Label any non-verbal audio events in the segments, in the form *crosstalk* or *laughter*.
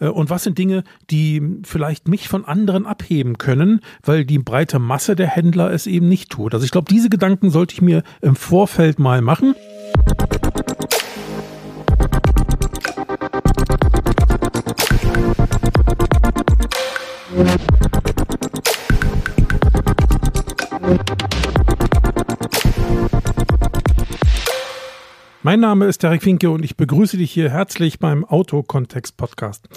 Äh, und was sind Dinge, die vielleicht mich von anderen abheben können, weil die breite Masse der Händler es eben nicht tut. Also ich glaube, diese Gedanken sollte ich mir im Vorfeld mal machen. Mein Name ist Derek Finke und ich begrüße dich hier herzlich beim Autokontext Podcast.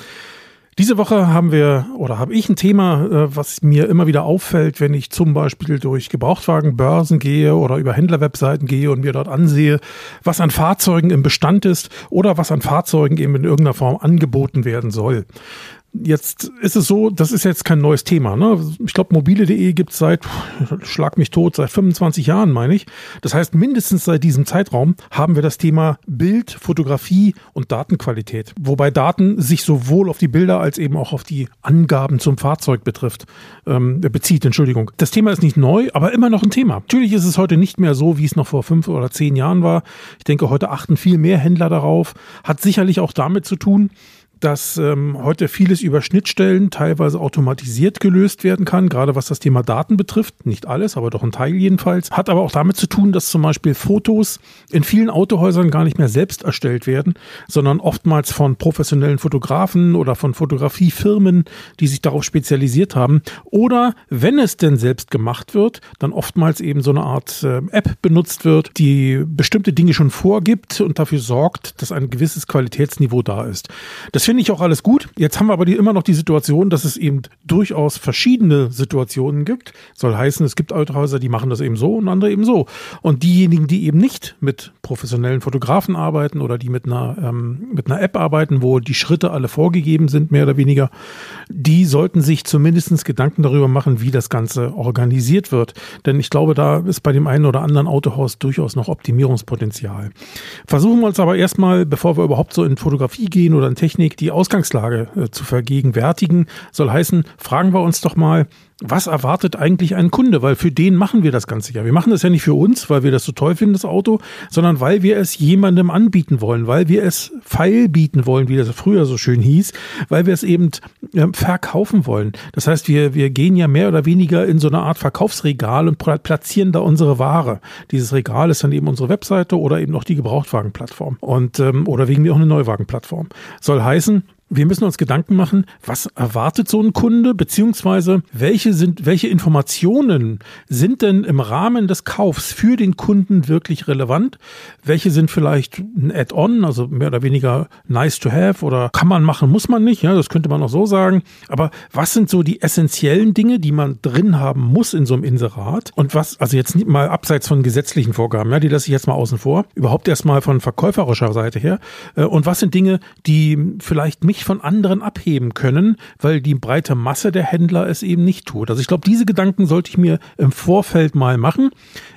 Diese Woche haben wir oder habe ich ein Thema, äh, was mir immer wieder auffällt, wenn ich zum Beispiel durch Gebrauchtwagenbörsen gehe oder über Händlerwebseiten gehe und mir dort ansehe, was an Fahrzeugen im Bestand ist oder was an Fahrzeugen eben in irgendeiner Form angeboten werden soll. Jetzt ist es so, das ist jetzt kein neues Thema. Ne? Ich glaube, mobile.de gibt es seit, schlag mich tot, seit 25 Jahren, meine ich. Das heißt, mindestens seit diesem Zeitraum haben wir das Thema Bild, Fotografie und Datenqualität. Wobei Daten sich sowohl auf die Bilder als eben auch auf die Angaben zum Fahrzeug betrifft, ähm, bezieht, Entschuldigung. Das Thema ist nicht neu, aber immer noch ein Thema. Natürlich ist es heute nicht mehr so, wie es noch vor fünf oder zehn Jahren war. Ich denke, heute achten viel mehr Händler darauf. Hat sicherlich auch damit zu tun, dass ähm, heute vieles über Schnittstellen teilweise automatisiert gelöst werden kann, gerade was das Thema Daten betrifft. Nicht alles, aber doch ein Teil jedenfalls. Hat aber auch damit zu tun, dass zum Beispiel Fotos in vielen Autohäusern gar nicht mehr selbst erstellt werden, sondern oftmals von professionellen Fotografen oder von Fotografiefirmen, die sich darauf spezialisiert haben. Oder wenn es denn selbst gemacht wird, dann oftmals eben so eine Art äh, App benutzt wird, die bestimmte Dinge schon vorgibt und dafür sorgt, dass ein gewisses Qualitätsniveau da ist. Das finde ich auch alles gut. Jetzt haben wir aber die, immer noch die Situation, dass es eben durchaus verschiedene Situationen gibt. Soll heißen, es gibt Autohäuser, die machen das eben so und andere eben so. Und diejenigen, die eben nicht mit professionellen Fotografen arbeiten oder die mit einer, ähm, mit einer App arbeiten, wo die Schritte alle vorgegeben sind, mehr oder weniger, die sollten sich zumindestens Gedanken darüber machen, wie das Ganze organisiert wird. Denn ich glaube, da ist bei dem einen oder anderen Autohaus durchaus noch Optimierungspotenzial. Versuchen wir uns aber erstmal, bevor wir überhaupt so in Fotografie gehen oder in Technik, die Ausgangslage äh, zu vergegenwärtigen. Soll heißen, fragen wir uns doch mal, was erwartet eigentlich ein Kunde? Weil für den machen wir das Ganze ja. Wir machen das ja nicht für uns, weil wir das so toll finden, das Auto, sondern weil wir es jemandem anbieten wollen, weil wir es feil bieten wollen, wie das früher so schön hieß, weil wir es eben äh, verkaufen wollen. Das heißt, wir, wir gehen ja mehr oder weniger in so eine Art Verkaufsregal und platzieren da unsere Ware. Dieses Regal ist dann eben unsere Webseite oder eben noch die Gebrauchtwagenplattform und ähm, oder wegen mir auch eine Neuwagenplattform. Soll heißen, wir müssen uns Gedanken machen, was erwartet so ein Kunde, beziehungsweise welche sind, welche Informationen sind denn im Rahmen des Kaufs für den Kunden wirklich relevant? Welche sind vielleicht ein Add-on, also mehr oder weniger nice to have oder kann man machen, muss man nicht, ja, das könnte man auch so sagen. Aber was sind so die essentiellen Dinge, die man drin haben muss in so einem Inserat? Und was, also jetzt nicht mal abseits von gesetzlichen Vorgaben, ja, die lasse ich jetzt mal außen vor, überhaupt erstmal von verkäuferischer Seite her. Äh, und was sind Dinge, die vielleicht mich von anderen abheben können, weil die breite Masse der Händler es eben nicht tut. Also ich glaube, diese Gedanken sollte ich mir im Vorfeld mal machen.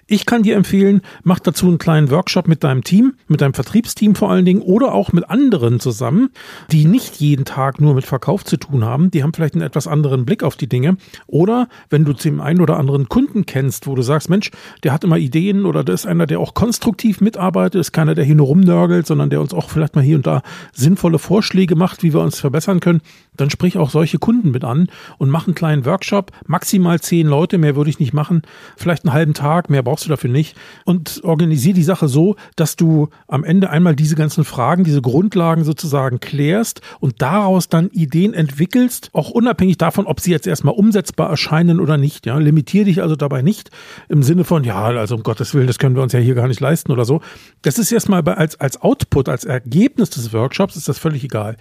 Ich kann dir empfehlen, mach dazu einen kleinen Workshop mit deinem Team, mit deinem Vertriebsteam vor allen Dingen oder auch mit anderen zusammen, die nicht jeden Tag nur mit Verkauf zu tun haben. Die haben vielleicht einen etwas anderen Blick auf die Dinge. Oder wenn du den einen oder anderen Kunden kennst, wo du sagst, Mensch, der hat immer Ideen oder der ist einer, der auch konstruktiv mitarbeitet, ist keiner, der hier nur rumnörgelt, sondern der uns auch vielleicht mal hier und da sinnvolle Vorschläge macht, wie wir uns verbessern können, dann sprich auch solche Kunden mit an und mach einen kleinen Workshop, maximal zehn Leute, mehr würde ich nicht machen, vielleicht einen halben Tag, mehr brauchst brauchst du dafür nicht. Und organisier die Sache so, dass du am Ende einmal diese ganzen Fragen, diese Grundlagen sozusagen klärst und daraus dann Ideen entwickelst, auch unabhängig davon, ob sie jetzt erstmal umsetzbar erscheinen oder nicht. Ja, limitier dich also dabei nicht im Sinne von, ja, also um Gottes Willen, das können wir uns ja hier gar nicht leisten oder so. Das ist erstmal als, als Output, als Ergebnis des Workshops ist das völlig egal.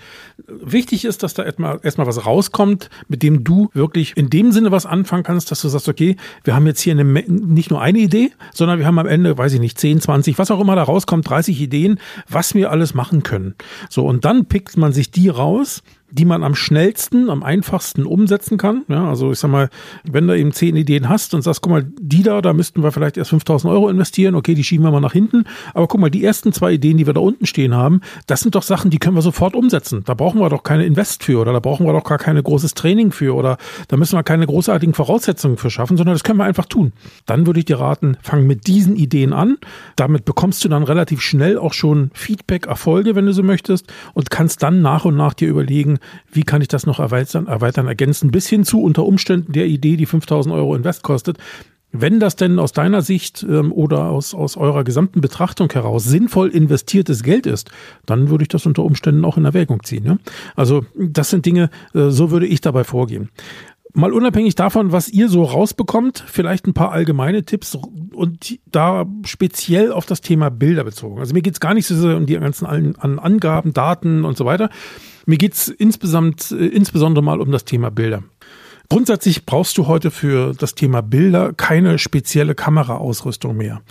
Wichtig ist, dass da erstmal, erstmal was rauskommt, mit dem du wirklich in dem Sinne was anfangen kannst, dass du sagst, okay, wir haben jetzt hier eine, nicht nur eine Idee, sondern wir haben am Ende, weiß ich nicht, 10, 20, was auch immer da rauskommt, 30 Ideen, was wir alles machen können. So, und dann pickt man sich die raus, die man am schnellsten, am einfachsten umsetzen kann. Ja, also ich sag mal, wenn du eben zehn Ideen hast und sagst, guck mal, die da, da müssten wir vielleicht erst 5000 Euro investieren, okay, die schieben wir mal nach hinten. Aber guck mal, die ersten zwei Ideen, die wir da unten stehen haben, das sind doch Sachen, die können wir sofort umsetzen. Da brauchen wir doch keine Invest für oder da brauchen wir doch gar kein großes Training für oder da müssen wir keine großartigen Voraussetzungen für schaffen, sondern das können wir einfach tun. Dann würde ich dir raten, fang mit diesen Ideen an. Damit bekommst du dann relativ schnell auch schon Feedback, Erfolge, wenn du so möchtest und kannst dann nach und nach dir überlegen, überlegen, wie kann ich das noch erweitern, erweitern, ergänzen, bis hin zu unter Umständen der Idee, die 5000 Euro Invest kostet. Wenn das denn aus deiner Sicht ähm, oder aus, aus eurer gesamten Betrachtung heraus sinnvoll investiertes Geld ist, dann würde ich das unter Umständen auch in Erwägung ziehen. Ja? Also das sind Dinge, äh, so würde ich dabei vorgehen. Mal unabhängig davon, was ihr so rausbekommt, vielleicht ein paar allgemeine Tipps und da speziell auf das Thema Bilder bezogen. Also mir geht es gar nicht so um die ganzen an Angaben, Daten und so weiter. Mir geht es äh, insbesondere mal um das Thema Bilder. Grundsätzlich brauchst du heute für das Thema Bilder keine spezielle Kameraausrüstung mehr.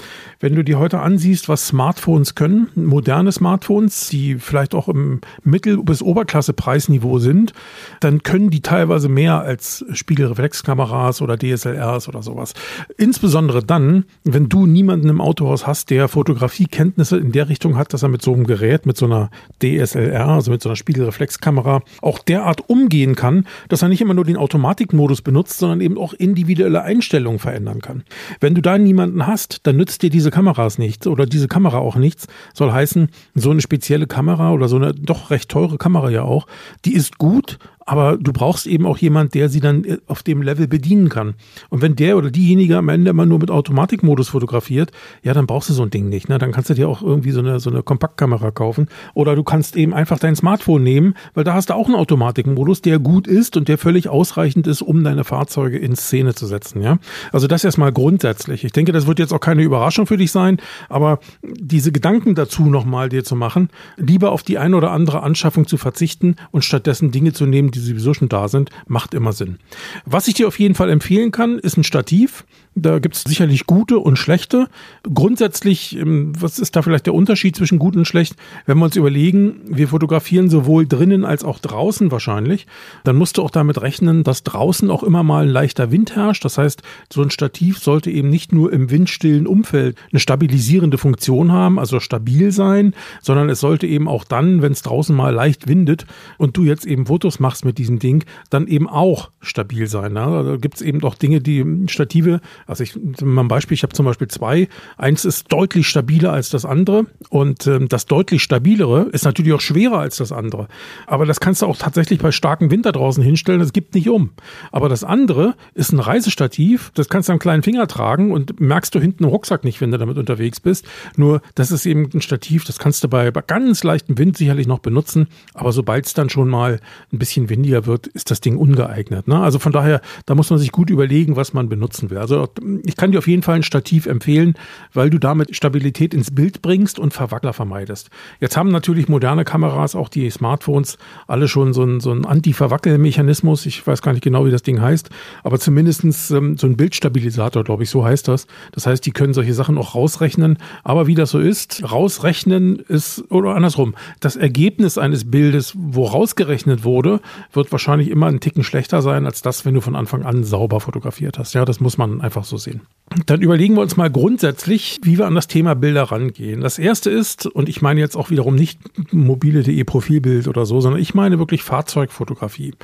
Wenn du dir heute ansiehst, was Smartphones können, moderne Smartphones, die vielleicht auch im Mittel- bis Oberklasse-Preisniveau sind, dann können die teilweise mehr als Spiegelreflexkameras oder DSLRs oder sowas. Insbesondere dann, wenn du niemanden im Autohaus hast, der Fotografiekenntnisse in der Richtung hat, dass er mit so einem Gerät, mit so einer DSLR, also mit so einer Spiegelreflexkamera, auch derart umgehen kann, dass er nicht immer nur den Automatik Automatikmodus benutzt, sondern eben auch individuelle Einstellungen verändern kann. Wenn du da niemanden hast, dann nützt dir diese Kameras nichts oder diese Kamera auch nichts. Soll heißen, so eine spezielle Kamera oder so eine doch recht teure Kamera ja auch, die ist gut, aber du brauchst eben auch jemand, der sie dann äh, auf dem Level bedienen kann. Und wenn der oder diejenige am Ende immer nur mit Automatikmodus fotografiert, ja, dann brauchst du so ein Ding nicht. Ne? Dann kannst du dir auch irgendwie so eine, so eine Kompaktkamera kaufen. Oder du kannst eben einfach dein Smartphone nehmen, weil da hast du auch einen Automatikmodus, der gut ist und der völlig ausreichend ist, um deine Fahrzeuge in Szene zu setzen. Ja, Also das erstmal grundsätzlich. Ich denke, das wird jetzt auch keine Überraschung für dich sein, aber diese Gedanken dazu nochmal dir zu machen, lieber auf die eine oder andere Anschaffung zu verzichten und stattdessen Dinge zu nehmen, die sowieso schon da sind, macht immer Sinn. Was ich dir auf jeden Fall empfehlen kann, ist ein Stativ. Da gibt es sicherlich gute und schlechte. Grundsätzlich, ähm, was ist da vielleicht der Unterschied zwischen gut und schlecht? Wenn wir uns überlegen, wir fotografieren sowohl drinnen als auch draußen wahrscheinlich, dann musst du auch damit rechnen, dass draußen auch immer mal ein leichter Wind herrscht. Das heißt, so ein Stativ sollte eben nicht nur im windstillen Umfeld eine stabilisierende Funktion haben, also stabil sein, sondern es sollte eben auch dann, wenn es draußen mal leicht windet und du jetzt eben Fotos machst mit diesem Ding, dann eben auch stabil sein. Da gibt es eben auch Dinge, die Stative also ich mal ein Beispiel, ich habe zum Beispiel zwei. Eins ist deutlich stabiler als das andere und ähm, das deutlich stabilere ist natürlich auch schwerer als das andere. Aber das kannst du auch tatsächlich bei starkem Winter draußen hinstellen, das gibt nicht um. Aber das andere ist ein Reisestativ, das kannst du am kleinen Finger tragen und merkst du hinten im Rucksack nicht, wenn du damit unterwegs bist. Nur das ist eben ein Stativ, das kannst du bei, bei ganz leichtem Wind sicherlich noch benutzen, aber sobald es dann schon mal ein bisschen windiger wird, ist das Ding ungeeignet. Ne? Also von daher, da muss man sich gut überlegen, was man benutzen will. Also ich kann dir auf jeden Fall ein Stativ empfehlen, weil du damit Stabilität ins Bild bringst und Verwackler vermeidest. Jetzt haben natürlich moderne Kameras, auch die Smartphones, alle schon so einen, so einen Anti-Verwackel-Mechanismus. Ich weiß gar nicht genau, wie das Ding heißt, aber zumindestens ähm, so ein Bildstabilisator, glaube ich, so heißt das. Das heißt, die können solche Sachen auch rausrechnen. Aber wie das so ist, rausrechnen ist, oder andersrum, das Ergebnis eines Bildes, wo rausgerechnet wurde, wird wahrscheinlich immer einen Ticken schlechter sein als das, wenn du von Anfang an sauber fotografiert hast. Ja, das muss man einfach so sehen. Dann überlegen wir uns mal grundsätzlich, wie wir an das Thema Bilder rangehen. Das erste ist, und ich meine jetzt auch wiederum nicht mobile.de Profilbild oder so, sondern ich meine wirklich Fahrzeugfotografie.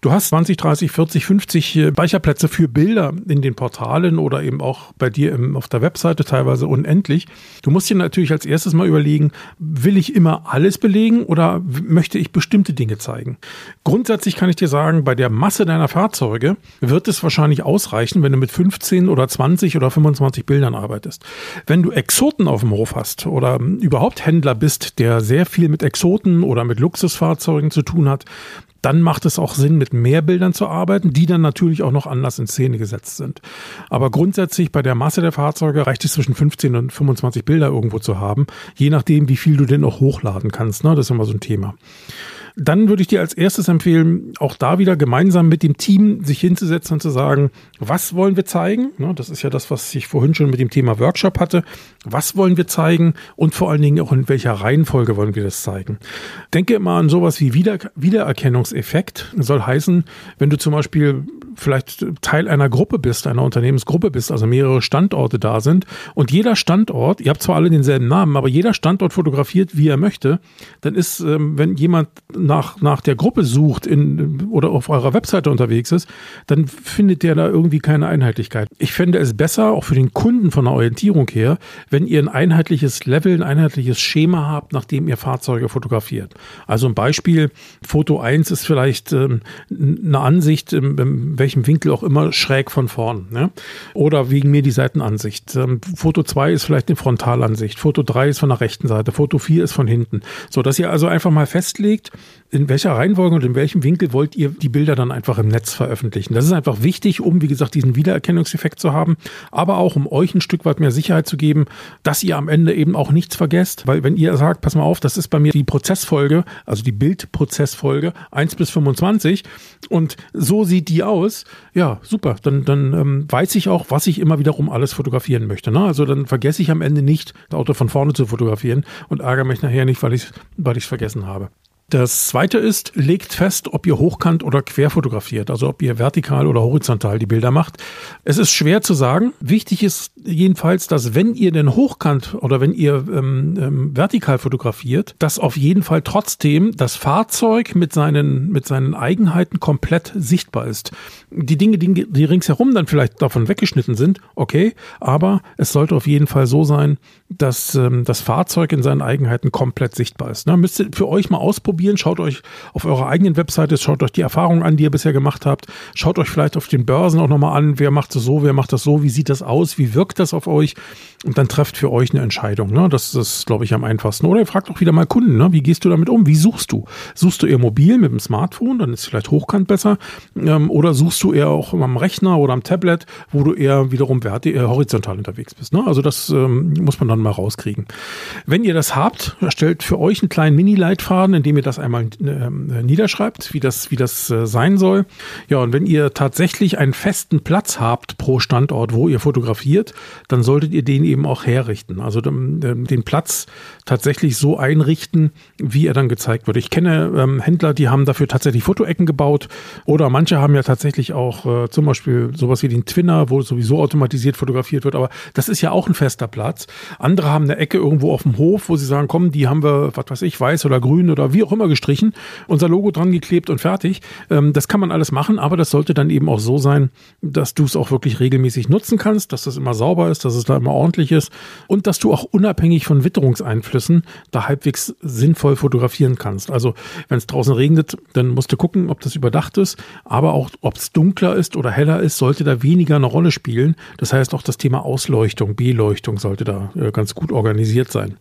Du hast 20, 30, 40, 50 Speicherplätze für Bilder in den Portalen oder eben auch bei dir im, auf der Webseite teilweise unendlich. Du musst dir natürlich als erstes mal überlegen, will ich immer alles belegen oder möchte ich bestimmte Dinge zeigen? Grundsätzlich kann ich dir sagen, bei der Masse deiner Fahrzeuge wird es wahrscheinlich ausreichen, wenn du mit 15 oder 20 oder 25 Bildern arbeitest. Wenn du Exoten auf dem Hof hast oder überhaupt Händler bist, der sehr viel mit Exoten oder mit Luxusfahrzeugen zu tun hat, dann macht es auch Sinn, mit mehr Bildern zu arbeiten, die dann natürlich auch noch anders in Szene gesetzt sind. Aber grundsätzlich bei der Masse der Fahrzeuge reicht es zwischen 15 und 25 Bilder irgendwo zu haben, je nachdem, wie viel du denn auch hochladen kannst. Ne? Das ist immer so ein Thema. Dann würde ich dir als erstes empfehlen, auch da wieder gemeinsam mit dem Team sich hinzusetzen und zu sagen, was wollen wir zeigen? Das ist ja das, was ich vorhin schon mit dem Thema Workshop hatte. Was wollen wir zeigen und vor allen Dingen auch in welcher Reihenfolge wollen wir das zeigen? Denke immer an sowas wie Wieder Wiedererkennungseffekt. Das soll heißen, wenn du zum Beispiel vielleicht Teil einer Gruppe bist, einer Unternehmensgruppe bist, also mehrere Standorte da sind und jeder Standort, ihr habt zwar alle denselben Namen, aber jeder Standort fotografiert, wie er möchte, dann ist, ähm, wenn jemand nach, nach der Gruppe sucht in, oder auf eurer Webseite unterwegs ist, dann findet der da irgendwie keine Einheitlichkeit. Ich fände es besser, auch für den Kunden von der Orientierung her, wenn ihr ein einheitliches Level, ein einheitliches Schema habt, nachdem ihr Fahrzeuge fotografiert. Also ein Beispiel, Foto 1 ist vielleicht ähm, eine Ansicht, in welchem Winkel auch immer, schräg von vorn. Ne? Oder wegen mir die Seitenansicht. Ähm, Foto 2 ist vielleicht eine Frontalansicht. Foto 3 ist von der rechten Seite. Foto 4 ist von hinten. So, dass ihr also einfach mal festlegt, in welcher Reihenfolge und in welchem Winkel wollt ihr die Bilder dann einfach im Netz veröffentlichen. Das ist einfach wichtig, um, wie gesagt, diesen Wiedererkennungseffekt zu haben, aber auch um euch ein Stück weit mehr Sicherheit zu geben, dass ihr am Ende eben auch nichts vergesst. Weil wenn ihr sagt, pass mal auf, das ist bei mir die Prozessfolge, also die Bildprozessfolge 1 bis 25 und so sieht die aus, ja, super, dann, dann ähm, weiß ich auch, was ich immer wiederum alles fotografieren möchte. Ne? Also dann vergesse ich am Ende nicht, das Auto von vorne zu fotografieren und ärgere mich nachher nicht, weil ich es weil ich's vergessen habe. Das zweite ist, legt fest, ob ihr hochkant oder quer fotografiert, also ob ihr vertikal oder horizontal die Bilder macht. Es ist schwer zu sagen. Wichtig ist jedenfalls, dass wenn ihr denn hochkant oder wenn ihr ähm, ähm, vertikal fotografiert, dass auf jeden Fall trotzdem das Fahrzeug mit seinen, mit seinen Eigenheiten komplett sichtbar ist. Die Dinge, die, die ringsherum dann vielleicht davon weggeschnitten sind, okay, aber es sollte auf jeden Fall so sein, dass ähm, das Fahrzeug in seinen Eigenheiten komplett sichtbar ist. Ne? Müsst ihr für euch mal ausprobieren. Schaut euch auf eurer eigenen Webseite, schaut euch die Erfahrungen an, die ihr bisher gemacht habt. Schaut euch vielleicht auf den Börsen auch nochmal an, wer macht das so, wer macht das so, wie sieht das aus, wie wirkt das auf euch und dann trefft für euch eine Entscheidung. Ne? Das ist, glaube ich, am einfachsten. Oder ihr fragt auch wieder mal Kunden, ne? wie gehst du damit um? Wie suchst du? Suchst du eher mobil mit dem Smartphone, dann ist vielleicht hochkant besser. Ähm, oder suchst du eher auch am Rechner oder am Tablet, wo du eher wiederum werte, eher horizontal unterwegs bist. Ne? Also das ähm, muss man dann mal rauskriegen. Wenn ihr das habt, erstellt für euch einen kleinen Mini-Leitfaden, in dem ihr das einmal äh, niederschreibt, wie das, wie das äh, sein soll. Ja, und wenn ihr tatsächlich einen festen Platz habt pro Standort, wo ihr fotografiert, dann solltet ihr den eben auch herrichten. Also den, den Platz tatsächlich so einrichten, wie er dann gezeigt wird. Ich kenne ähm, Händler, die haben dafür tatsächlich Fotoecken gebaut oder manche haben ja tatsächlich auch äh, zum Beispiel sowas wie den Twinner, wo sowieso automatisiert fotografiert wird, aber das ist ja auch ein fester Platz. Andere haben eine Ecke irgendwo auf dem Hof, wo sie sagen, komm, die haben wir, was weiß ich, weiß oder grün oder wie auch immer gestrichen, unser Logo dran geklebt und fertig. Ähm, das kann man alles machen, aber das sollte dann eben auch so sein, dass du es auch wirklich regelmäßig nutzen kannst, dass das immer sauber ist, dass es da immer ordentlich ist und dass du auch unabhängig von Witterungseinflüssen da halbwegs sinnvoll fotografieren kannst. Also wenn es draußen regnet, dann musst du gucken, ob das überdacht ist, aber auch ob es dunkler ist oder heller ist, sollte da weniger eine Rolle spielen. Das heißt auch das Thema Ausleuchtung, Beleuchtung sollte da äh, ganz gut organisiert sein.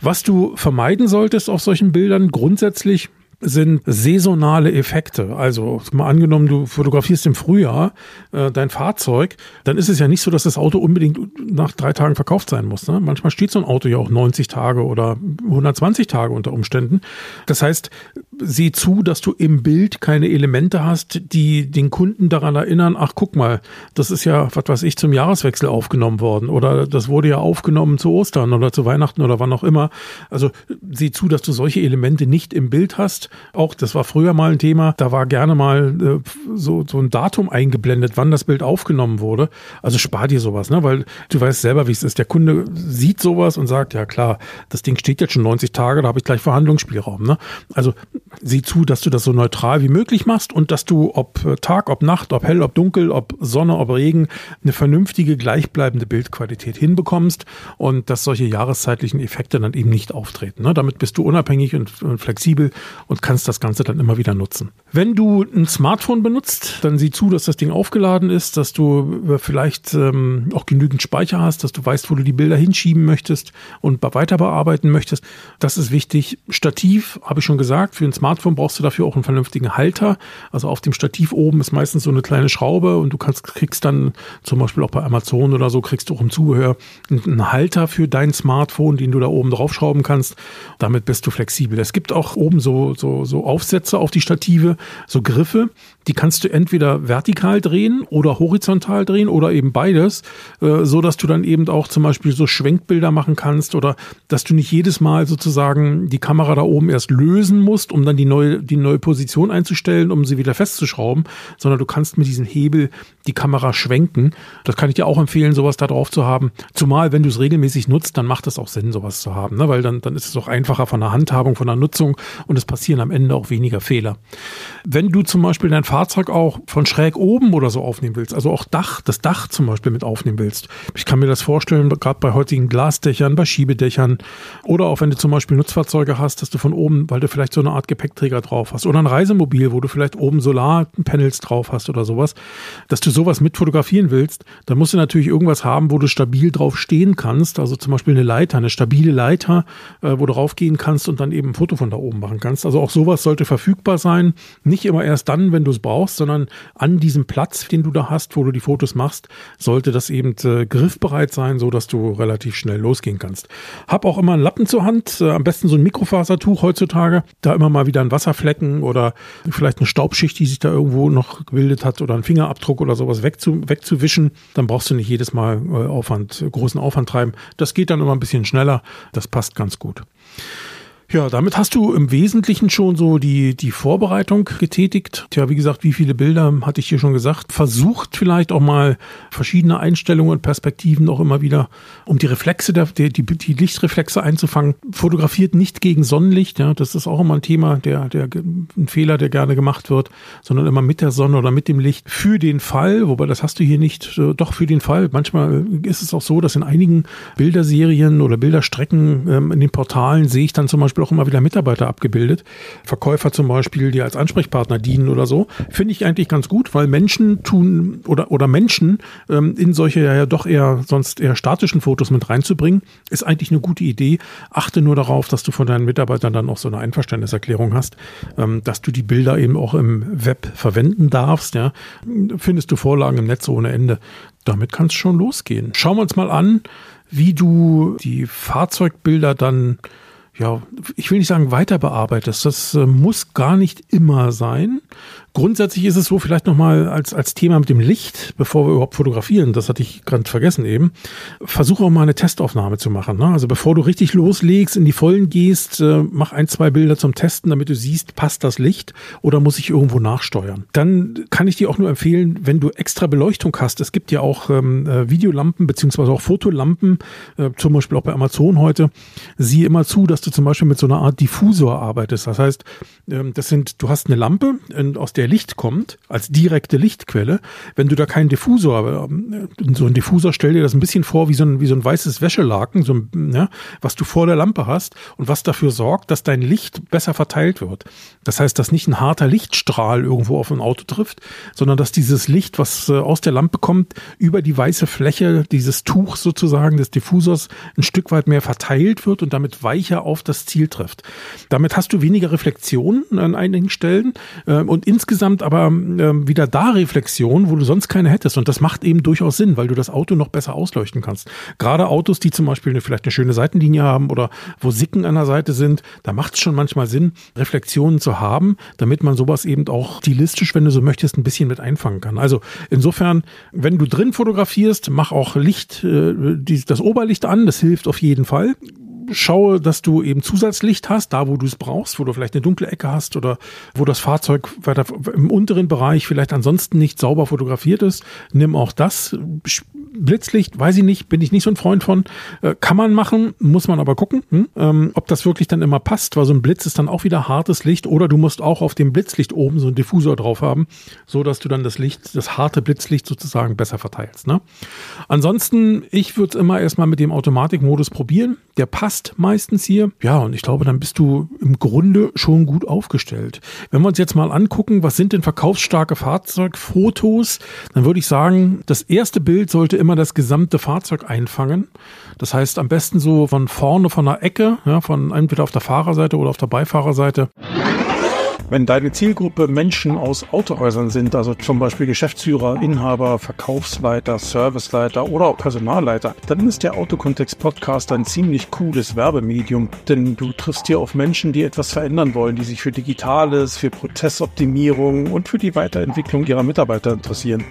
Was du vermeiden solltest auf solchen Bildern grundsätzlich sind saisonale Effekte. Also mal angenommen, du fotografierst im Frühjahr äh, dein Fahrzeug, dann ist es ja nicht so, dass das Auto unbedingt nach drei Tagen verkauft sein muss. Ne? Manchmal steht so ein Auto ja auch 90 Tage oder 120 Tage unter Umständen. Das heißt, sieh zu, dass du im Bild keine Elemente hast, die den Kunden daran erinnern, ach guck mal, das ist ja, was weiß ich, zum Jahreswechsel aufgenommen worden oder das wurde ja aufgenommen zu Ostern oder zu Weihnachten oder wann auch immer. Also sieh zu, dass du solche Elemente nicht im Bild hast. Auch das war früher mal ein Thema, da war gerne mal äh, so, so ein Datum eingeblendet, wann das Bild aufgenommen wurde. Also spar dir sowas, ne? weil du weißt selber, wie es ist. Der Kunde sieht sowas und sagt, ja klar, das Ding steht jetzt schon 90 Tage, da habe ich gleich Verhandlungsspielraum. Ne? Also sieh zu, dass du das so neutral wie möglich machst und dass du ob äh, Tag, ob Nacht, ob hell, ob dunkel, ob Sonne, ob Regen eine vernünftige, gleichbleibende Bildqualität hinbekommst und dass solche jahreszeitlichen Effekte dann eben nicht auftreten. Ne? Damit bist du unabhängig und, und flexibel und kannst das Ganze dann immer wieder nutzen. Wenn du ein Smartphone benutzt, dann sieh zu, dass das Ding aufgeladen ist, dass du äh, vielleicht ähm, auch genügend Speicher hast, dass du weißt, wo du die Bilder hinschieben möchtest und weiter bearbeiten möchtest. Das ist wichtig. Stativ, habe ich schon gesagt, für ein Smartphone brauchst du dafür auch einen vernünftigen Halter. Also auf dem Stativ oben ist meistens so eine kleine Schraube und du kannst, kriegst dann zum Beispiel auch bei Amazon oder so, kriegst du auch im Zubehör einen Halter für dein Smartphone, den du da oben draufschrauben kannst. Damit bist du flexibel. Es gibt auch oben so, so, so Aufsätze auf die Stative, so Griffe, Die kannst du entweder vertikal drehen oder horizontal drehen oder eben beides, äh, so dass du dann eben auch zum Beispiel so Schwenkbilder machen kannst oder dass du nicht jedes Mal sozusagen die Kamera da oben erst lösen musst, um dann die neue, die neue Position einzustellen, um sie wieder festzuschrauben, sondern du kannst mit diesem Hebel die Kamera schwenken. Das kann ich dir auch empfehlen, sowas da drauf zu haben. Zumal, wenn du es regelmäßig nutzt, dann macht es auch Sinn, sowas zu haben, ne? weil dann, dann ist es auch einfacher von der Handhabung, von der Nutzung und es passieren am Ende auch weniger Fehler. Wenn du zum Beispiel dein Fahrzeug auch von schräg oben oder so aufnehmen willst, also auch Dach, das Dach zum Beispiel mit aufnehmen willst, ich kann mir das vorstellen, gerade bei heutigen Glasdächern, bei Schiebedächern oder auch wenn du zum Beispiel Nutzfahrzeuge hast, dass du von oben, weil du vielleicht so eine Art Gepäckträger drauf hast oder ein Reisemobil, wo du vielleicht oben Solarpanels drauf hast oder sowas, dass du sowas mit fotografieren willst, dann musst du natürlich irgendwas haben, wo du stabil drauf stehen kannst, also zum Beispiel eine Leiter, eine stabile Leiter, äh, wo du raufgehen kannst und dann eben ein Foto von da oben machen kannst. Also auch sowas sollte verfügbar sein. Nicht immer erst dann, wenn du es brauchst, sondern an diesem Platz, den du da hast, wo du die Fotos machst, sollte das eben äh, griffbereit sein, so dass du relativ schnell losgehen kannst. Hab auch immer einen Lappen zur Hand, äh, am besten so ein Mikrofasertuch heutzutage, da immer mal wieder ein Wasserflecken oder vielleicht eine Staubschicht, die sich da irgendwo noch gebildet hat oder ein Fingerabdruck oder sowas wegzu, wegzuwischen. Dann brauchst du nicht jedes Mal äh, Aufwand, großen Aufwand treiben. Das geht dann immer ein bisschen schneller. Das passt ganz gut. Ja, damit hast du im Wesentlichen schon so die, die Vorbereitung getätigt. Tja, wie gesagt, wie viele Bilder hatte ich hier schon gesagt. Versucht vielleicht auch mal verschiedene Einstellungen und Perspektiven auch immer wieder, um die Reflexe, der, die, die, Lichtreflexe einzufangen. Fotografiert nicht gegen Sonnenlicht, ja, das ist auch immer ein Thema, der, der, ein Fehler, der gerne gemacht wird, sondern immer mit der Sonne oder mit dem Licht. Für den Fall, wobei das hast du hier nicht, äh, doch für den Fall. Manchmal ist es auch so, dass in einigen Bilderserien oder Bilderstrecken ähm, in den Portalen sehe ich dann zum Beispiel auch immer wieder Mitarbeiter abgebildet. Verkäufer zum Beispiel, die als Ansprechpartner dienen oder so. Finde ich eigentlich ganz gut, weil Menschen tun oder, oder Menschen ähm, in solche ja doch eher sonst eher statischen Fotos mit reinzubringen, ist eigentlich eine gute Idee. Achte nur darauf, dass du von deinen Mitarbeitern dann auch so eine Einverständniserklärung hast, ähm, dass du die Bilder eben auch im Web verwenden darfst. Ja. Findest du Vorlagen im Netz ohne Ende. Damit kann es schon losgehen. Schauen wir uns mal an, wie du die Fahrzeugbilder dann ja, ich will nicht sagen weiter bearbeitest. Das äh, muss gar nicht immer sein. Grundsätzlich ist es so, vielleicht nochmal als, als Thema mit dem Licht, bevor wir überhaupt fotografieren, das hatte ich gerade vergessen eben, versuche auch mal eine Testaufnahme zu machen. Ne? Also bevor du richtig loslegst, in die Vollen gehst, äh, mach ein, zwei Bilder zum Testen, damit du siehst, passt das Licht oder muss ich irgendwo nachsteuern. Dann kann ich dir auch nur empfehlen, wenn du extra Beleuchtung hast, es gibt ja auch ähm, äh, Videolampen beziehungsweise auch Fotolampen, äh, zum Beispiel auch bei Amazon heute, sieh immer zu, dass du zum Beispiel mit so einer Art Diffusor arbeitest. Das heißt, ähm, das sind, du hast eine Lampe, aus der Licht kommt, als direkte Lichtquelle. Wenn du da keinen Diffusor, ähm, so ein Diffusor, stell dir das ein bisschen vor wie so ein, wie so ein weißes Wäschelaken, so ein, ja, was du vor der Lampe hast und was dafür sorgt, dass dein Licht besser verteilt wird. Das heißt, dass nicht ein harter Lichtstrahl irgendwo auf ein Auto trifft, sondern dass dieses Licht, was äh, aus der Lampe kommt, über die weiße Fläche dieses Tuchs sozusagen des Diffusors ein Stück weit mehr verteilt wird und damit weicher auf das Ziel trifft. Damit hast du weniger Reflexion an einigen Stellen äh, und insgesamt aber äh, wieder da Reflexion, wo du sonst keine hättest. Und das macht eben durchaus Sinn, weil du das Auto noch besser ausleuchten kannst. Gerade Autos, die zum Beispiel eine, vielleicht eine schöne Seitenlinie haben oder wo Sicken an der Seite sind, da macht es schon manchmal Sinn, Reflexionen zu haben, damit man sowas eben auch stilistisch, wenn du so möchtest, ein bisschen mit einfangen kann. Also insofern, wenn du drin fotografierst, mach auch Licht, äh, die, das Oberlicht an, das hilft auf jeden Fall schaue, dass du eben Zusatzlicht hast, da wo du es brauchst, wo du vielleicht eine dunkle Ecke hast oder wo das Fahrzeug weiter im unteren Bereich vielleicht ansonsten nicht sauber fotografiert ist. Nimm auch das. Blitzlicht, weiß ich nicht, bin ich nicht so ein Freund von. Äh, kann man machen, muss man aber gucken, hm? ähm, ob das wirklich dann immer passt, weil so ein Blitz ist dann auch wieder hartes Licht oder du musst auch auf dem Blitzlicht oben so einen Diffusor drauf haben, so dass du dann das Licht, das harte Blitzlicht sozusagen besser verteilst. Ne? Ansonsten, ich würde es immer erstmal mit dem Automatikmodus probieren. Der passt meistens hier. Ja, und ich glaube, dann bist du im Grunde schon gut aufgestellt. Wenn wir uns jetzt mal angucken, was sind denn verkaufsstarke Fahrzeugfotos, dann würde ich sagen, das erste Bild sollte immer das gesamte Fahrzeug einfangen. Das heißt, am besten so von vorne von der Ecke, ja, von entweder auf der Fahrerseite oder auf der Beifahrerseite. Wenn deine Zielgruppe Menschen aus Autohäusern sind, also zum Beispiel Geschäftsführer, Inhaber, Verkaufsleiter, Serviceleiter oder auch Personalleiter, dann ist der Autokontext Podcast ein ziemlich cooles Werbemedium, denn du triffst hier auf Menschen, die etwas verändern wollen, die sich für Digitales, für Prozessoptimierung und für die Weiterentwicklung ihrer Mitarbeiter interessieren.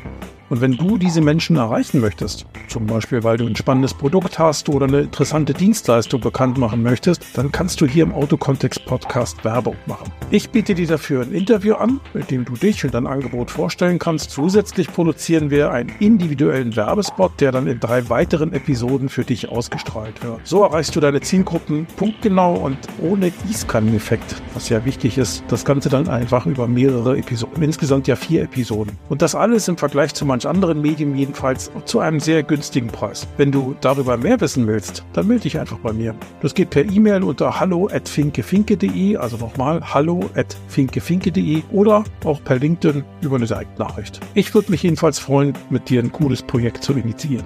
Und wenn du diese Menschen erreichen möchtest, zum Beispiel weil du ein spannendes Produkt hast oder eine interessante Dienstleistung bekannt machen möchtest, dann kannst du hier im Autokontext Podcast Werbung machen. Ich biete dir dafür ein Interview an, mit dem du dich und dein Angebot vorstellen kannst. Zusätzlich produzieren wir einen individuellen Werbespot, der dann in drei weiteren Episoden für dich ausgestrahlt wird. So erreichst du deine Zielgruppen punktgenau und ohne Gießkanneneffekt, was ja wichtig ist. Das Ganze dann einfach über mehrere Episoden. Insgesamt ja vier Episoden. Und das alles im Vergleich zu manch anderen Medien jedenfalls zu einem sehr günstigen Preis. Wenn du darüber mehr wissen willst, dann melde dich einfach bei mir. Das geht per E-Mail unter hallo at finkefinke.de, also nochmal hallo at finkefinke.de oder auch per LinkedIn über eine Direktnachricht. Ich würde mich jedenfalls freuen, mit dir ein cooles Projekt zu initiieren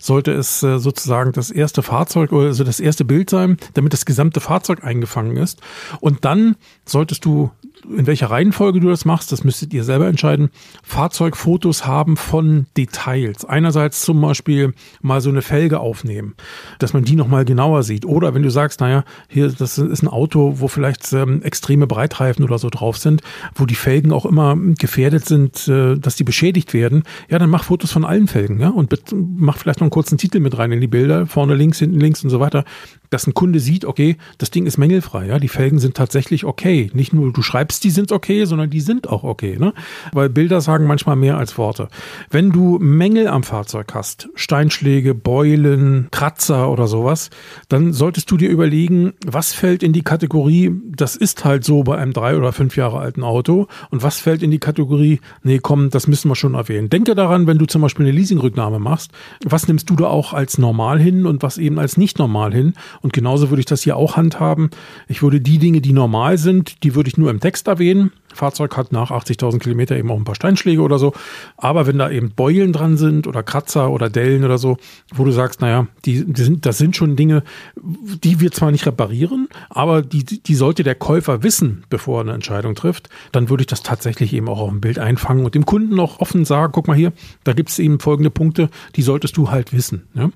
sollte es äh, sozusagen das erste Fahrzeug oder also das erste Bild sein, damit das gesamte Fahrzeug eingefangen ist. Und dann solltest du in welcher Reihenfolge du das machst, das müsstet ihr selber entscheiden. Fahrzeugfotos haben von Details. Einerseits zum Beispiel mal so eine Felge aufnehmen, dass man die nochmal genauer sieht. Oder wenn du sagst, naja, hier, das ist ein Auto, wo vielleicht ähm, extreme Breitreifen oder so drauf sind, wo die Felgen auch immer gefährdet sind, äh, dass die beschädigt werden, ja, dann mach Fotos von allen Felgen, ja, und mach vielleicht noch einen kurzen Titel mit rein in die Bilder, vorne links, hinten links und so weiter, dass ein Kunde sieht, okay, das Ding ist mängelfrei, ja, die Felgen sind tatsächlich okay. Nicht nur du schreibst, die sind okay, sondern die sind auch okay, ne? Weil Bilder sagen manchmal mehr als Worte. Wenn du Mängel am Fahrzeug hast, Steinschläge, Beulen, Kratzer oder sowas, dann solltest du dir überlegen, was fällt in die Kategorie, das ist halt so bei einem drei oder fünf Jahre alten Auto und was fällt in die Kategorie, nee, komm, das müssen wir schon erwähnen. Denke daran, wenn du zum Beispiel eine Leasingrücknahme machst, was nimmst du da auch als normal hin und was eben als nicht normal hin und genauso würde ich das hier auch handhaben. Ich würde die Dinge, die normal sind, die würde ich nur im Text erwähnen. Fahrzeug hat nach 80.000 Kilometer eben auch ein paar Steinschläge oder so. Aber wenn da eben Beulen dran sind oder Kratzer oder Dellen oder so, wo du sagst, naja, die, die sind, das sind schon Dinge, die wir zwar nicht reparieren, aber die, die sollte der Käufer wissen, bevor er eine Entscheidung trifft, dann würde ich das tatsächlich eben auch auf dem Bild einfangen und dem Kunden auch offen sagen, guck mal hier, da gibt es eben folgende Punkte, die solltest du halt wissen. Ja?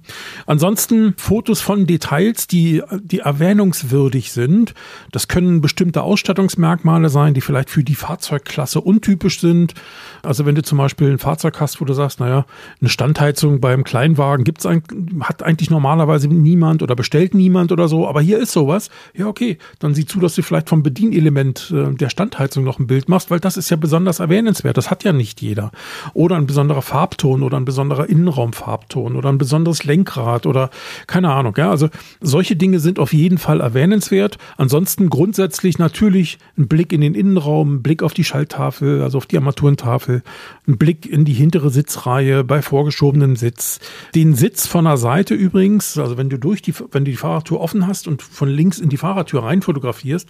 Ansonsten Fotos von Details, die, die erwähnungswürdig sind. Das können bestimmte Ausstattungsmerkmale sein, die vielleicht für die Fahrzeugklasse untypisch sind. Also wenn du zum Beispiel ein Fahrzeug hast, wo du sagst, naja, eine Standheizung beim Kleinwagen gibt's ein, hat eigentlich normalerweise niemand oder bestellt niemand oder so, aber hier ist sowas. Ja, okay, dann sieh zu, dass du vielleicht vom Bedienelement äh, der Standheizung noch ein Bild machst, weil das ist ja besonders erwähnenswert. Das hat ja nicht jeder. Oder ein besonderer Farbton oder ein besonderer Innenraumfarbton oder ein besonderes Lenkrad oder keine Ahnung. Ja, also solche Dinge sind auf jeden Fall erwähnenswert. Ansonsten grundsätzlich natürlich ein Blick in den Innenraum, ein Blick auf die Schalttafel, also auf die Armaturentafel, ein Blick in die hintere Sitzreihe bei vorgeschobenem Sitz. Den Sitz von der Seite übrigens, also wenn du durch die, wenn du die Fahrradtür offen hast und von links in die Fahrradtür rein fotografierst,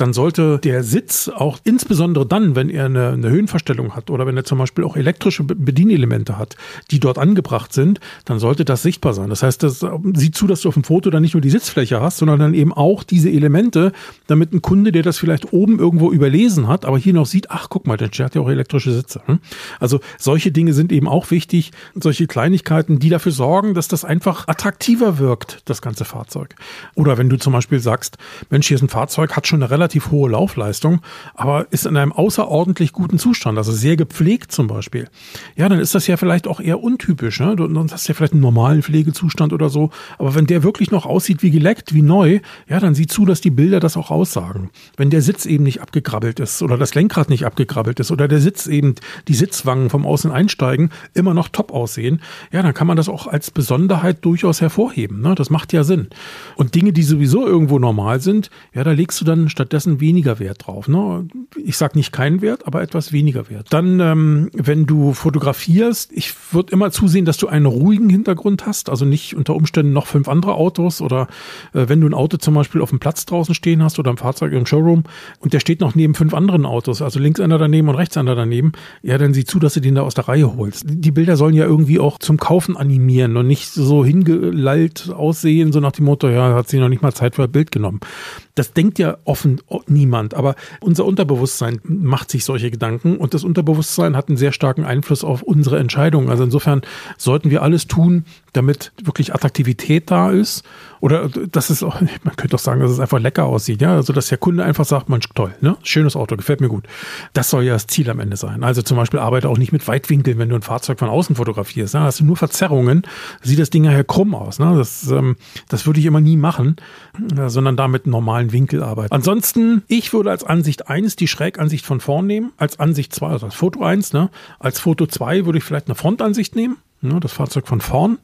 dann sollte der Sitz auch insbesondere dann, wenn er eine, eine, Höhenverstellung hat oder wenn er zum Beispiel auch elektrische Bedienelemente hat, die dort angebracht sind, dann sollte das sichtbar sein. Das heißt, das sieht zu, dass du auf dem Foto dann nicht nur die Sitzfläche hast, sondern dann eben auch diese Elemente, damit ein Kunde, der das vielleicht oben irgendwo überlesen hat, aber hier noch sieht, ach guck mal, der hat ja auch elektrische Sitze. Hm? Also solche Dinge sind eben auch wichtig, solche Kleinigkeiten, die dafür sorgen, dass das einfach attraktiver wirkt, das ganze Fahrzeug. Oder wenn du zum Beispiel sagst, Mensch, hier ist ein Fahrzeug, hat schon eine relativ relativ hohe Laufleistung, aber ist in einem außerordentlich guten Zustand, also sehr gepflegt zum Beispiel. Ja, dann ist das ja vielleicht auch eher untypisch. Ne? Du, du hast ja vielleicht einen normalen Pflegezustand oder so, aber wenn der wirklich noch aussieht wie geleckt, wie neu, ja, dann sieh zu, dass die Bilder das auch aussagen. Wenn der Sitz eben nicht abgegrabbelt ist oder das Lenkrad nicht abgegrabbelt ist oder der Sitz eben, die Sitzwangen vom Außen einsteigen, immer noch top aussehen, ja, dann kann man das auch als Besonderheit durchaus hervorheben. Ne? Das macht ja Sinn. Und Dinge, die sowieso irgendwo normal sind, ja, da legst du dann stattdessen stattdessen weniger Wert drauf. Ne? Ich sage nicht keinen Wert, aber etwas weniger Wert. Dann, ähm, wenn du fotografierst, ich würde immer zusehen, dass du einen ruhigen Hintergrund hast, also nicht unter Umständen noch fünf andere Autos oder äh, wenn du ein Auto zum Beispiel auf dem Platz draußen stehen hast oder ein Fahrzeug im Showroom und der steht noch neben fünf anderen Autos, also links einer daneben und rechts einer daneben, ja, dann sieh zu, dass du den da aus der Reihe holst. Die Bilder sollen ja irgendwie auch zum Kaufen animieren und nicht so hingelallt aussehen, so nach dem Motto, ja, hat sie noch nicht mal Zeit für ein Bild genommen. Das denkt ja offen niemand. Aber unser Unterbewusstsein macht sich solche Gedanken und das Unterbewusstsein hat einen sehr starken Einfluss auf unsere Entscheidungen. Also insofern sollten wir alles tun, damit wirklich Attraktivität da ist oder dass es auch, *laughs* man könnte auch sagen, dass es einfach lecker aussieht, ja, also dass der Kunde einfach sagt, Mensch, toll, ne, schönes Auto, gefällt mir gut. Das soll ja das Ziel am Ende sein. Also zum Beispiel arbeite auch nicht mit Weitwinkeln, wenn du ein Fahrzeug von außen fotografierst, ne? hast du nur Verzerrungen, sieht das Ding ja krumm aus, ne? Das, ähm, das würde ich immer nie machen, äh, sondern da mit normalen Winkel arbeiten. Ansonsten, ich würde als Ansicht 1 die Schrägansicht von vorn nehmen, als Ansicht 2, also als Foto 1, ne? Als Foto 2 würde ich vielleicht eine Frontansicht nehmen, ne? das Fahrzeug von vorn.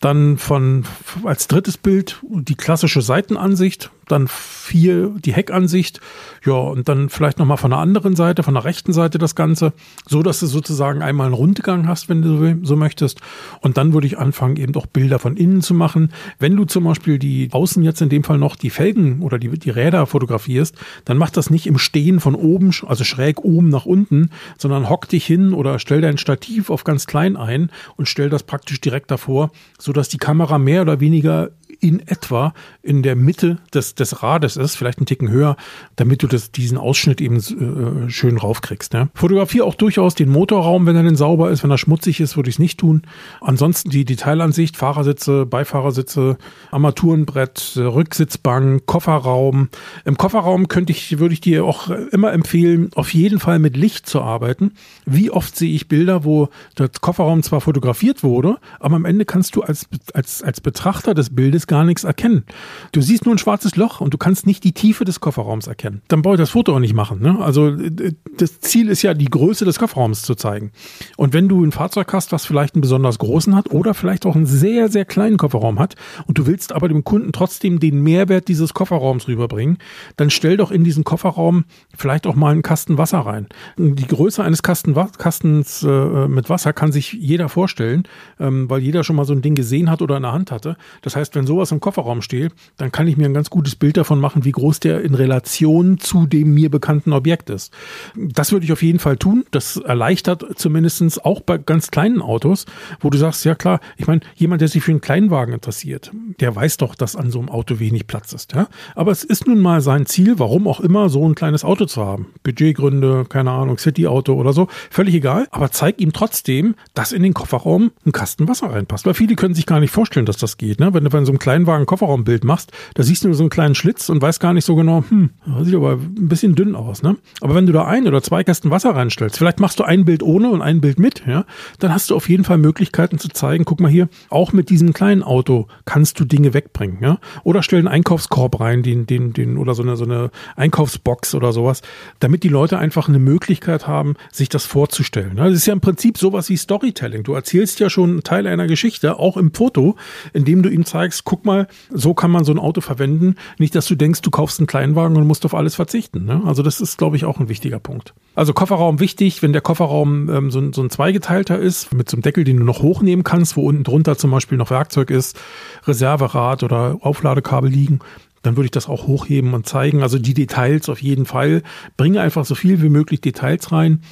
Dann von als drittes Bild die klassische Seitenansicht, dann vier die Heckansicht, ja, und dann vielleicht nochmal von der anderen Seite, von der rechten Seite das Ganze, so dass du sozusagen einmal einen Rundgang hast, wenn du so möchtest. Und dann würde ich anfangen, eben auch Bilder von innen zu machen. Wenn du zum Beispiel die außen jetzt in dem Fall noch die Felgen oder die, die Räder fotografierst, dann mach das nicht im Stehen von oben, also schräg oben nach unten, sondern hock dich hin oder stell dein Stativ auf ganz klein ein und stell das praktisch direkt davor, so dass die Kamera mehr oder weniger in etwa in der Mitte des, des Rades ist, vielleicht einen Ticken höher, damit du das, diesen Ausschnitt eben äh, schön raufkriegst. Ne? Fotografiere auch durchaus den Motorraum, wenn er denn sauber ist. Wenn er schmutzig ist, würde ich es nicht tun. Ansonsten die Detailansicht, Fahrersitze, Beifahrersitze, Armaturenbrett, Rücksitzbank, Kofferraum. Im Kofferraum könnte ich, würde ich dir auch immer empfehlen, auf jeden Fall mit Licht zu arbeiten. Wie oft sehe ich Bilder, wo der Kofferraum zwar fotografiert wurde, aber am Ende kannst du als, als, als Betrachter des Bildes gar nichts erkennen. Du siehst nur ein schwarzes Loch und du kannst nicht die Tiefe des Kofferraums erkennen. Dann brauche ich das Foto auch nicht machen. Ne? Also äh, das Ziel ist ja, die Größe des Kofferraums zu zeigen. Und wenn du ein Fahrzeug hast, was vielleicht einen besonders großen hat oder vielleicht auch einen sehr, sehr kleinen Kofferraum hat und du willst aber dem Kunden trotzdem den Mehrwert dieses Kofferraums rüberbringen, dann stell doch in diesen Kofferraum vielleicht auch mal einen Kasten Wasser rein. Die Größe eines Kasten, Kastens äh, mit Wasser kann sich jeder vorstellen, ähm, weil jeder schon mal so ein Ding gesehen hat oder in der Hand hatte. Das heißt, wenn sowas sowas im Kofferraum stehe, dann kann ich mir ein ganz gutes Bild davon machen, wie groß der in Relation zu dem mir bekannten Objekt ist. Das würde ich auf jeden Fall tun. Das erleichtert zumindestens auch bei ganz kleinen Autos, wo du sagst, ja klar, ich meine, jemand, der sich für einen Kleinwagen interessiert, der weiß doch, dass an so einem Auto wenig Platz ist. Ja? Aber es ist nun mal sein Ziel, warum auch immer, so ein kleines Auto zu haben. Budgetgründe, keine Ahnung, City-Auto oder so, völlig egal. Aber zeig ihm trotzdem, dass in den Kofferraum ein Kasten Wasser reinpasst. Weil viele können sich gar nicht vorstellen, dass das geht. Ne? Wenn du bei so einem kleinen Kleinwagen Kofferraumbild machst, da siehst du nur so einen kleinen Schlitz und weißt gar nicht so genau, hm, sieht aber ein bisschen dünn aus, ne? Aber wenn du da ein oder zwei Kästen Wasser reinstellst, vielleicht machst du ein Bild ohne und ein Bild mit, ja, dann hast du auf jeden Fall Möglichkeiten zu zeigen, guck mal hier, auch mit diesem kleinen Auto kannst du Dinge wegbringen, ja? Oder stell einen Einkaufskorb rein, den, den, den, oder so eine, so eine Einkaufsbox oder sowas, damit die Leute einfach eine Möglichkeit haben, sich das vorzustellen. Das ist ja im Prinzip sowas wie Storytelling. Du erzählst ja schon Teil einer Geschichte, auch im Foto, indem du ihm zeigst, guck mal, so kann man so ein Auto verwenden. Nicht, dass du denkst, du kaufst einen Kleinwagen und musst auf alles verzichten. Ne? Also das ist, glaube ich, auch ein wichtiger Punkt. Also Kofferraum wichtig, wenn der Kofferraum ähm, so, so ein zweigeteilter ist, mit so einem Deckel, den du noch hochnehmen kannst, wo unten drunter zum Beispiel noch Werkzeug ist, Reserverad oder Aufladekabel liegen, dann würde ich das auch hochheben und zeigen. Also die Details auf jeden Fall. Bringe einfach so viel wie möglich Details rein,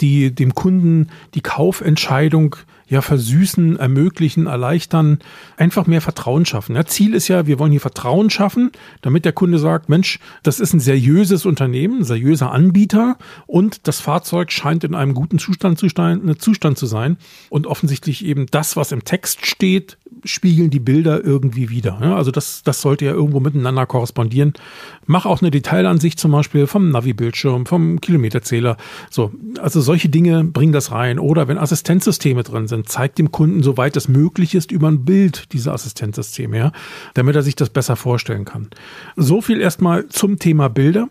die dem Kunden die Kaufentscheidung ja versüßen, ermöglichen, erleichtern, einfach mehr Vertrauen schaffen. Ja, Ziel ist ja, wir wollen hier Vertrauen schaffen, damit der Kunde sagt, Mensch, das ist ein seriöses Unternehmen, ein seriöser Anbieter und das Fahrzeug scheint in einem guten Zustand zu, Zustand zu sein und offensichtlich eben das, was im Text steht, spiegeln die Bilder irgendwie wieder. Ja, also das, das sollte ja irgendwo miteinander korrespondieren. Mach auch eine Detailansicht zum Beispiel vom Navi-Bildschirm, vom Kilometerzähler. So, also solche Dinge bringen das rein. Oder wenn Assistenzsysteme drin sind, zeigt dem Kunden, soweit es möglich ist, über ein Bild diese Assistenzsysteme, ja, damit er sich das besser vorstellen kann. So viel erstmal zum Thema Bilder.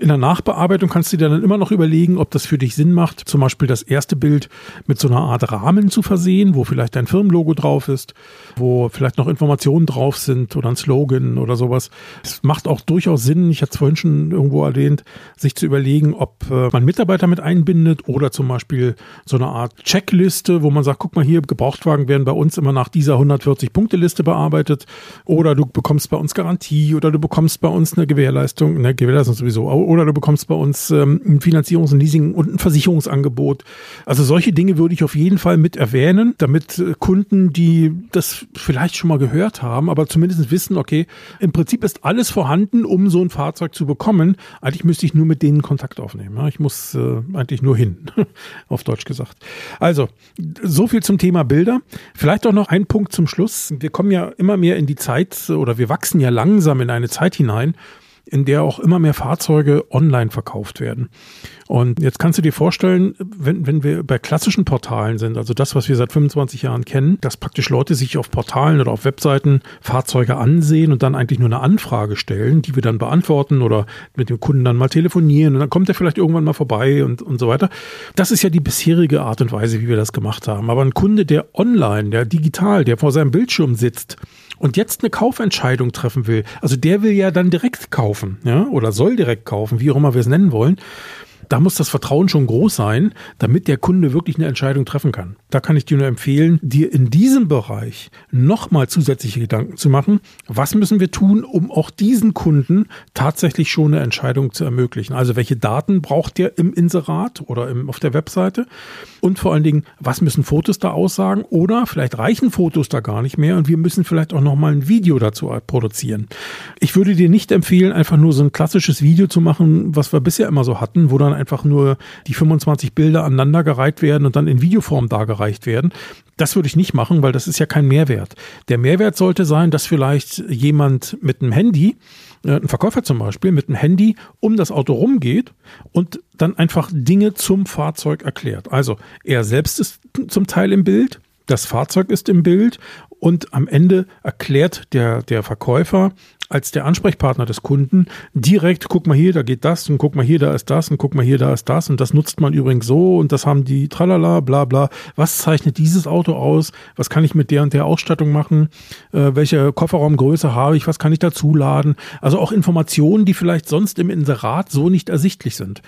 In der Nachbearbeitung kannst du dir dann immer noch überlegen, ob das für dich Sinn macht, zum Beispiel das erste Bild mit so einer Art Rahmen zu versehen, wo vielleicht dein Firmenlogo drauf ist, wo vielleicht noch Informationen drauf sind oder ein Slogan oder sowas. Es macht auch durchaus Sinn, ich hatte es vorhin schon irgendwo erwähnt, sich zu überlegen, ob äh, man Mitarbeiter mit einbindet oder zum Beispiel so eine Art Checkliste, wo man sagt, guck mal hier, Gebrauchtwagen werden bei uns immer nach dieser 140-Punkte-Liste bearbeitet oder du bekommst bei uns Garantie oder du bekommst bei uns eine Gewährleistung, eine Gewährleistung sowieso oder du bekommst bei uns ähm, ein Finanzierungs- und Leasing- und ein Versicherungsangebot. Also solche Dinge würde ich auf jeden Fall mit erwähnen, damit äh, Kunden, die das vielleicht schon mal gehört haben, aber zumindest wissen, okay, im Prinzip ist alles vorhanden, um so ein Fahrzeug zu bekommen. Eigentlich müsste ich nur mit denen Kontakt aufnehmen. Ich muss äh, eigentlich nur hin, *laughs* auf Deutsch gesagt. Also, so viel zum Thema Bilder. Vielleicht auch noch ein Punkt zum Schluss. Wir kommen ja immer mehr in die Zeit oder wir wachsen ja langsam in eine Zeit hinein, in der auch immer mehr Fahrzeuge online verkauft werden. Und jetzt kannst du dir vorstellen, wenn, wenn wir bei klassischen Portalen sind, also das, was wir seit 25 Jahren kennen, dass praktisch Leute sich auf Portalen oder auf Webseiten Fahrzeuge ansehen und dann eigentlich nur eine Anfrage stellen, die wir dann beantworten oder mit dem Kunden dann mal telefonieren und dann kommt er vielleicht irgendwann mal vorbei und, und so weiter. Das ist ja die bisherige Art und Weise, wie wir das gemacht haben. Aber ein Kunde, der online, der digital, der vor seinem Bildschirm sitzt und jetzt eine Kaufentscheidung treffen will, also der will ja dann direkt kaufen, ja, oder soll direkt kaufen, wie auch immer wir es nennen wollen da muss das Vertrauen schon groß sein, damit der Kunde wirklich eine Entscheidung treffen kann. Da kann ich dir nur empfehlen, dir in diesem Bereich nochmal zusätzliche Gedanken zu machen. Was müssen wir tun, um auch diesen Kunden tatsächlich schon eine Entscheidung zu ermöglichen? Also welche Daten braucht der im Inserat oder im, auf der Webseite? Und vor allen Dingen, was müssen Fotos da aussagen? Oder vielleicht reichen Fotos da gar nicht mehr und wir müssen vielleicht auch nochmal ein Video dazu produzieren. Ich würde dir nicht empfehlen, einfach nur so ein klassisches Video zu machen, was wir bisher immer so hatten, wo dann einfach nur die 25 Bilder aneinandergereiht werden und dann in Videoform dargereicht werden. Das würde ich nicht machen, weil das ist ja kein Mehrwert. Der Mehrwert sollte sein, dass vielleicht jemand mit einem Handy, äh, ein Verkäufer zum Beispiel, mit einem Handy um das Auto rumgeht und dann einfach Dinge zum Fahrzeug erklärt. Also er selbst ist zum Teil im Bild, das Fahrzeug ist im Bild und am Ende erklärt der, der Verkäufer als der Ansprechpartner des Kunden direkt, guck mal hier, da geht das und guck mal hier, da ist das und guck mal hier, da ist das und das nutzt man übrigens so und das haben die tralala, bla bla. Was zeichnet dieses Auto aus? Was kann ich mit der und der Ausstattung machen? Äh, welche Kofferraumgröße habe ich? Was kann ich dazuladen? Also auch Informationen, die vielleicht sonst im Inserat so nicht ersichtlich sind.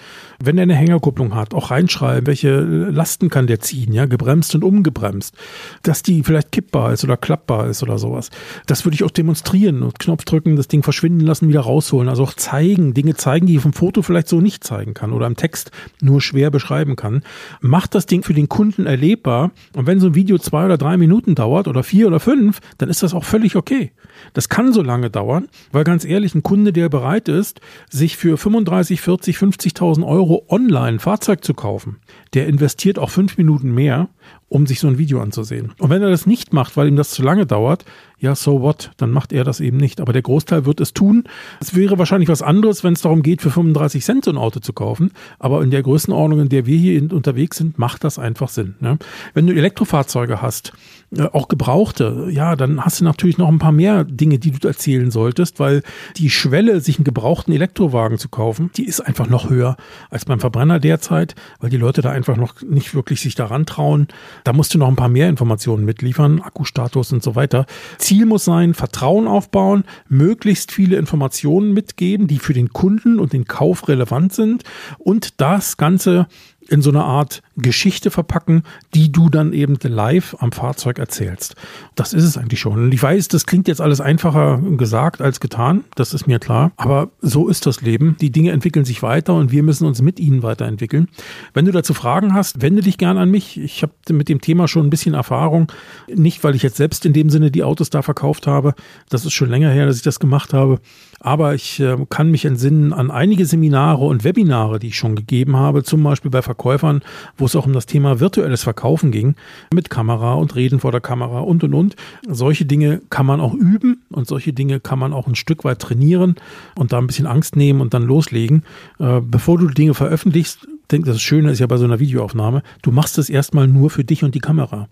Wenn er eine Hängerkupplung hat, auch reinschreiben, welche Lasten kann der ziehen, ja, gebremst und umgebremst, dass die vielleicht kippbar ist oder klappbar ist oder sowas. Das würde ich auch demonstrieren und Knopf drücken, das Ding verschwinden lassen, wieder rausholen. Also auch zeigen, Dinge zeigen, die ich dem Foto vielleicht so nicht zeigen kann oder im Text nur schwer beschreiben kann. Macht das Ding für den Kunden erlebbar. Und wenn so ein Video zwei oder drei Minuten dauert oder vier oder fünf, dann ist das auch völlig okay. Das kann so lange dauern, weil ganz ehrlich, ein Kunde, der bereit ist, sich für 35, 40, 50.000 Euro online ein Fahrzeug zu kaufen, der investiert auch fünf Minuten mehr, um sich so ein Video anzusehen. Und wenn er das nicht macht, weil ihm das zu lange dauert, ja, so what, dann macht er das eben nicht. Aber der Großteil wird es tun. Es wäre wahrscheinlich was anderes, wenn es darum geht, für 35 Cent so ein Auto zu kaufen. Aber in der Größenordnung, in der wir hier unterwegs sind, macht das einfach Sinn. Ne? Wenn du Elektrofahrzeuge hast, äh, auch Gebrauchte, ja, dann hast du natürlich noch ein paar mehr Dinge, die du erzählen solltest, weil die Schwelle, sich einen gebrauchten Elektrowagen zu kaufen, die ist einfach noch höher als beim Verbrenner derzeit, weil die Leute da einfach noch nicht wirklich sich daran trauen. Da musst du noch ein paar mehr Informationen mitliefern, Akkustatus und so weiter. Ziel Ziel muss sein, Vertrauen aufbauen, möglichst viele Informationen mitgeben, die für den Kunden und den Kauf relevant sind und das Ganze in so eine Art Geschichte verpacken, die du dann eben live am Fahrzeug erzählst. Das ist es eigentlich schon. Und ich weiß, das klingt jetzt alles einfacher gesagt als getan, das ist mir klar. Aber so ist das Leben. Die Dinge entwickeln sich weiter und wir müssen uns mit ihnen weiterentwickeln. Wenn du dazu Fragen hast, wende dich gern an mich. Ich habe mit dem Thema schon ein bisschen Erfahrung. Nicht, weil ich jetzt selbst in dem Sinne die Autos da verkauft habe. Das ist schon länger her, dass ich das gemacht habe. Aber ich äh, kann mich entsinnen an einige Seminare und Webinare, die ich schon gegeben habe, zum Beispiel bei Verkäufern, wo es auch um das Thema virtuelles Verkaufen ging, mit Kamera und Reden vor der Kamera und und und. Solche Dinge kann man auch üben und solche Dinge kann man auch ein Stück weit trainieren und da ein bisschen Angst nehmen und dann loslegen. Äh, bevor du Dinge veröffentlichst, denke, das Schöne ist ja bei so einer Videoaufnahme, du machst es erstmal nur für dich und die Kamera.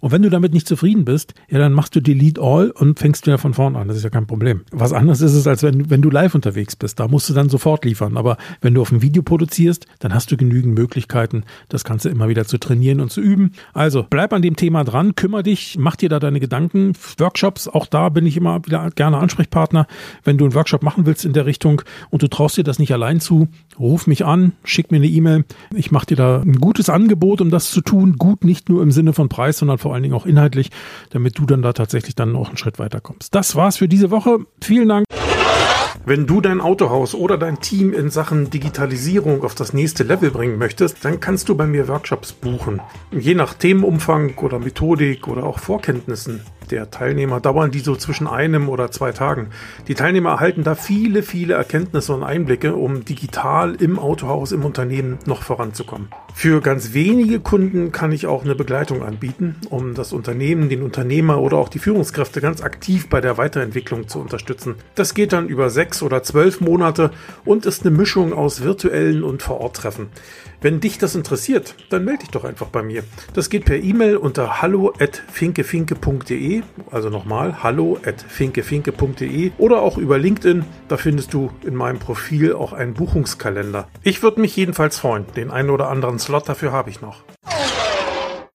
Und wenn du damit nicht zufrieden bist, ja, dann machst du Delete All und fängst wieder von vorne an. Das ist ja kein Problem. Was anderes ist es, als wenn, wenn du live unterwegs bist. Da musst du dann sofort liefern. Aber wenn du auf ein Video produzierst, dann hast du genügend Möglichkeiten, das Ganze immer wieder zu trainieren und zu üben. Also bleib an dem Thema dran, kümmere dich, mach dir da deine Gedanken. Workshops, auch da bin ich immer wieder gerne Ansprechpartner. Wenn du einen Workshop machen willst in der Richtung und du traust dir das nicht allein zu, ruf mich an, schick mir eine E-Mail ich mache dir da ein gutes Angebot, um das zu tun. Gut nicht nur im Sinne von Preis, sondern vor allen Dingen auch inhaltlich, damit du dann da tatsächlich dann auch einen Schritt weiter kommst. Das war's für diese Woche. Vielen Dank. Wenn du dein Autohaus oder dein Team in Sachen Digitalisierung auf das nächste Level bringen möchtest, dann kannst du bei mir Workshops buchen. Je nach Themenumfang oder Methodik oder auch Vorkenntnissen der Teilnehmer dauern die so zwischen einem oder zwei Tagen. Die Teilnehmer erhalten da viele, viele Erkenntnisse und Einblicke, um digital im Autohaus, im Unternehmen noch voranzukommen. Für ganz wenige Kunden kann ich auch eine Begleitung anbieten, um das Unternehmen, den Unternehmer oder auch die Führungskräfte ganz aktiv bei der Weiterentwicklung zu unterstützen. Das geht dann über sechs oder zwölf Monate und ist eine Mischung aus virtuellen und Vor-Ort-Treffen. Wenn dich das interessiert, dann melde dich doch einfach bei mir. Das geht per E-Mail unter hallo@finkefinke.de, also nochmal hallo@finkefinke.de oder auch über LinkedIn. Da findest du in meinem Profil auch einen Buchungskalender. Ich würde mich jedenfalls freuen. Den einen oder anderen Slot dafür habe ich noch.